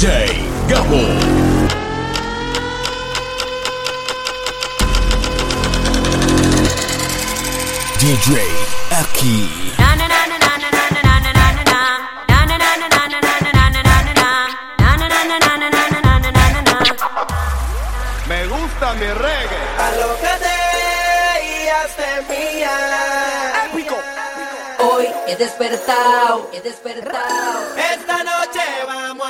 DJ Gabo. DJ aquí. Me gusta mi reggae. Alócate y hazte mía. Épico. Hoy he despertado, he despertado. Esta noche vamos a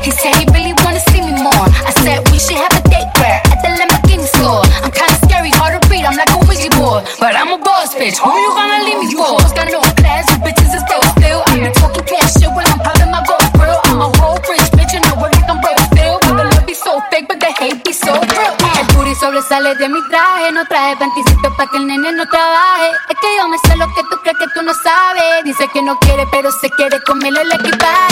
he said he really wanna see me more. I said we should have a date where at the Lamborghini store. I'm kinda scary, hard to read. I'm like a Ouija board, but I'm a boss bitch. Who you gonna leave me for? Got no class, you bitches is still still. I be talking cash shit when I'm popping my gold grill. I'm a whole rich bitch, and I work like I'm broke still. But the love be so fake, but the hate be so real. El puri sobresale de mi traje. No traje panticito pa' que el nene no trabaje. Es que yo me sé lo que tú crees que tú no sabes. Dice que no quiere, pero se quiere comerle el equipaje.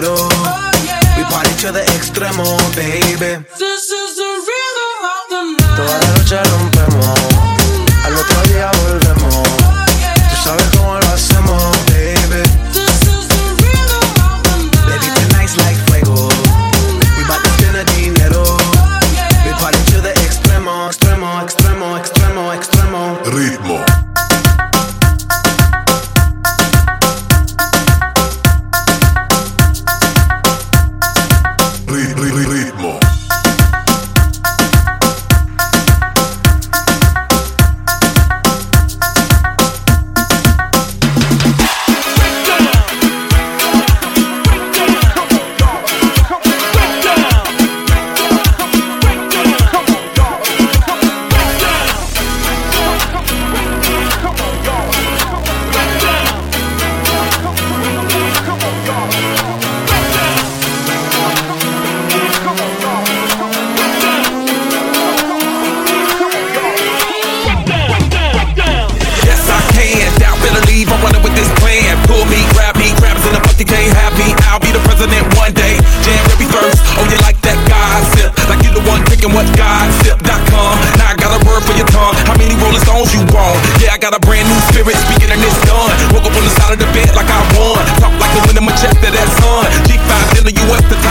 dinero. We party to the extremo, baby. This is the rhythm of the night. Toda la noche lo G5 in the US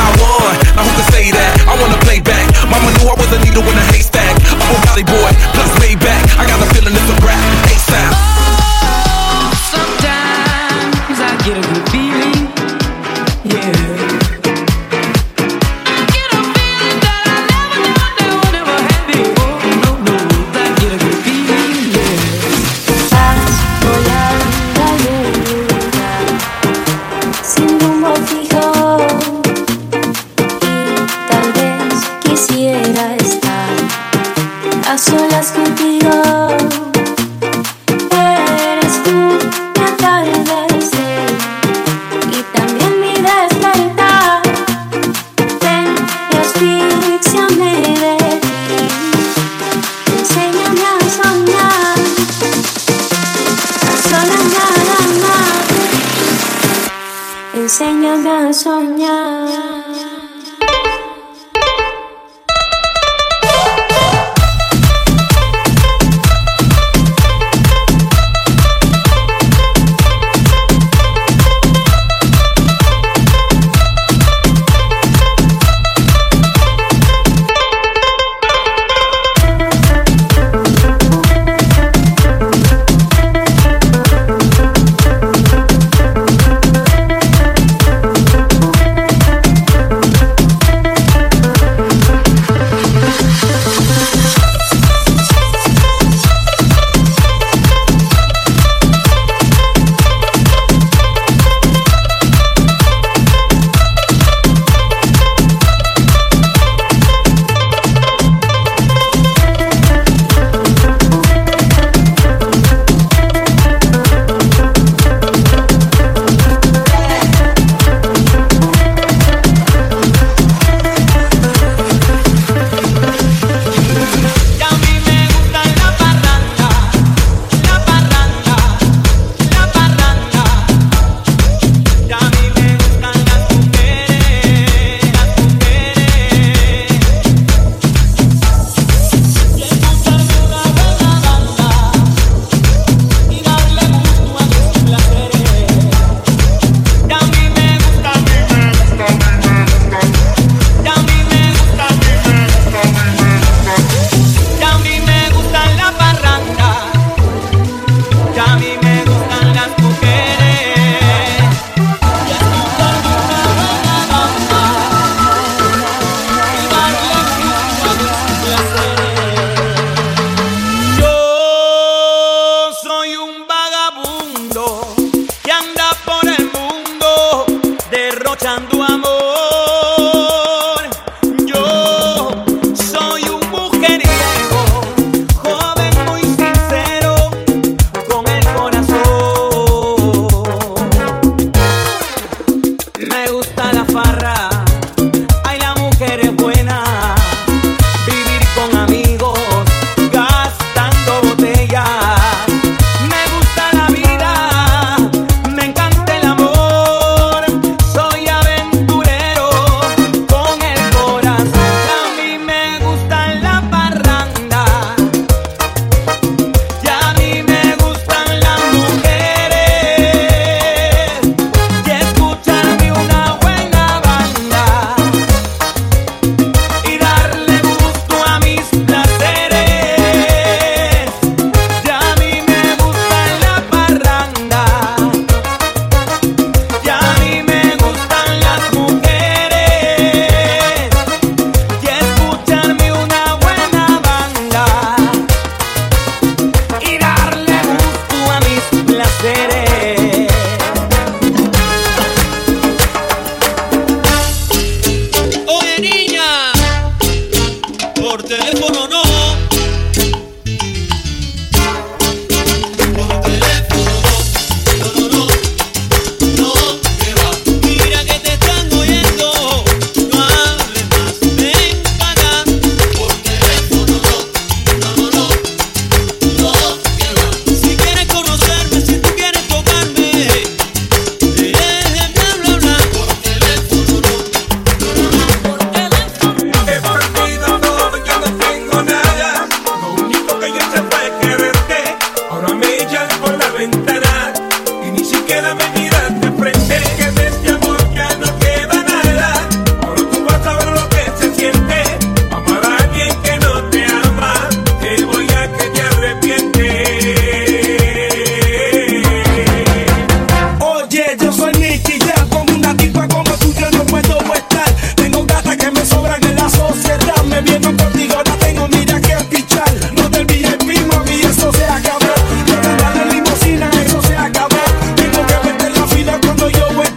do it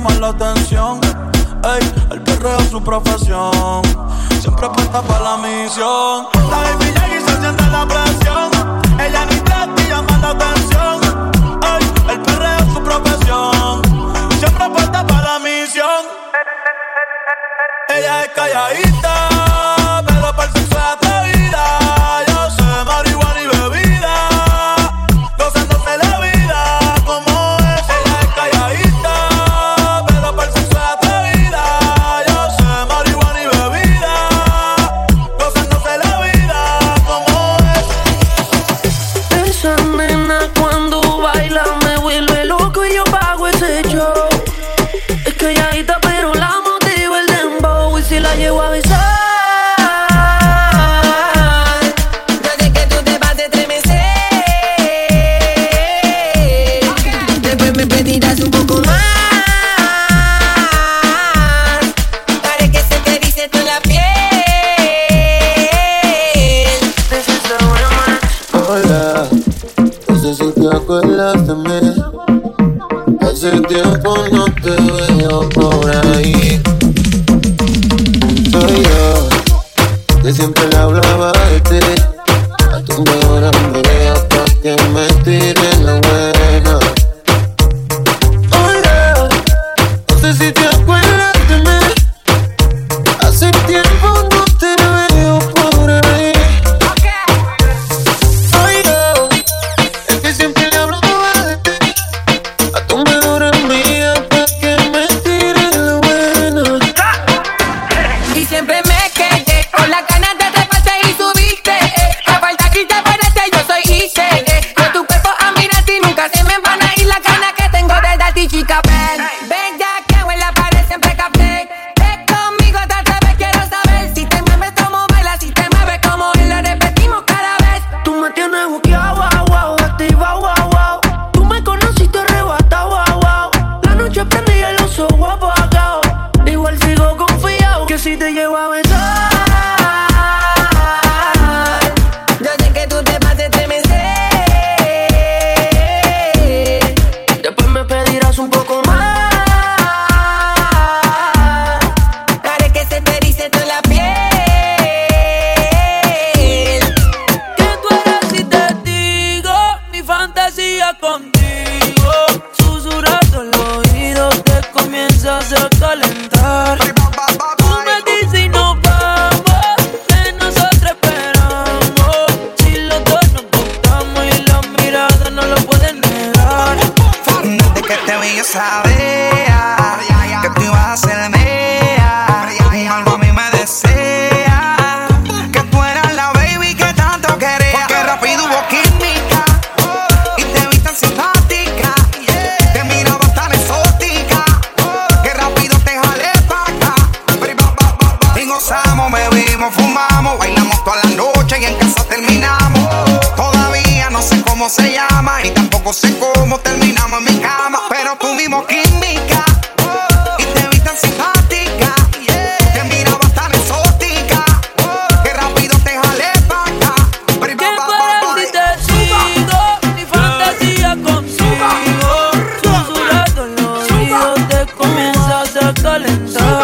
llaman la atención. Ey, el perreo es su profesión. Siempre apuesta para la misión. La baby y se siente la presión. Ella ni te llama la atención. Ey, el perreo es su profesión. Siempre apuesta para la misión. Ella es calladita. baby you a venir. fea. Que tú ibas a hacer lento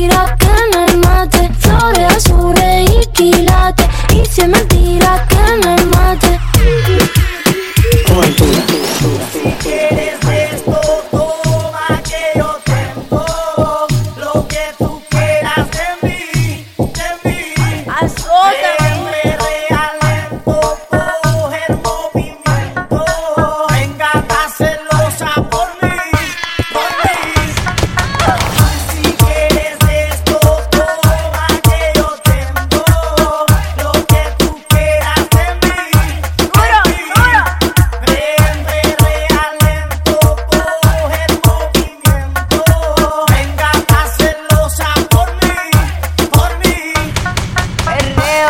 mira que no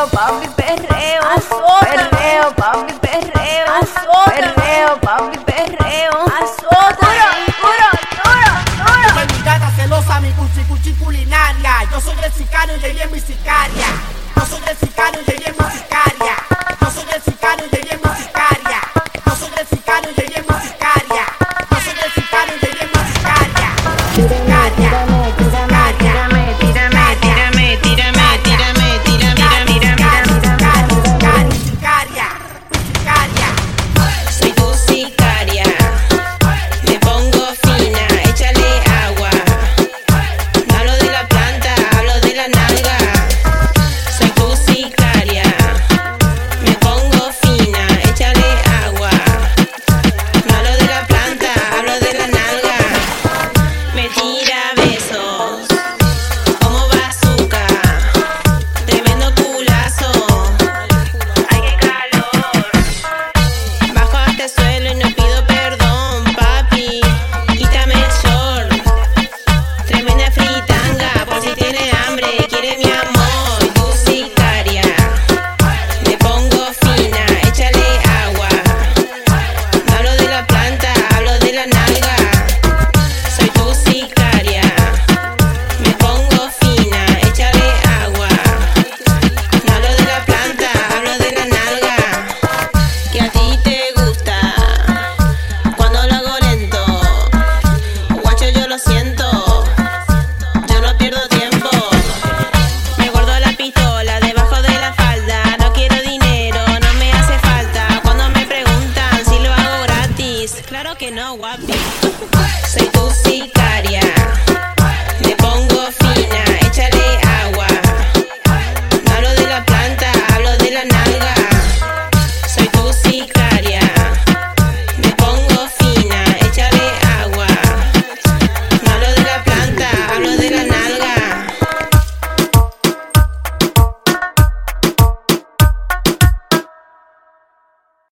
perreo, papi, perreo, perreo, papi, perreo, perreo, papi, perreo, azótame, duro, duro, duro, duro. mi gata celosa, mi cuchi cuchi culinaria, yo soy el sicario y ella es mi sicaria, yo soy el sicario y ella es mi sicaria.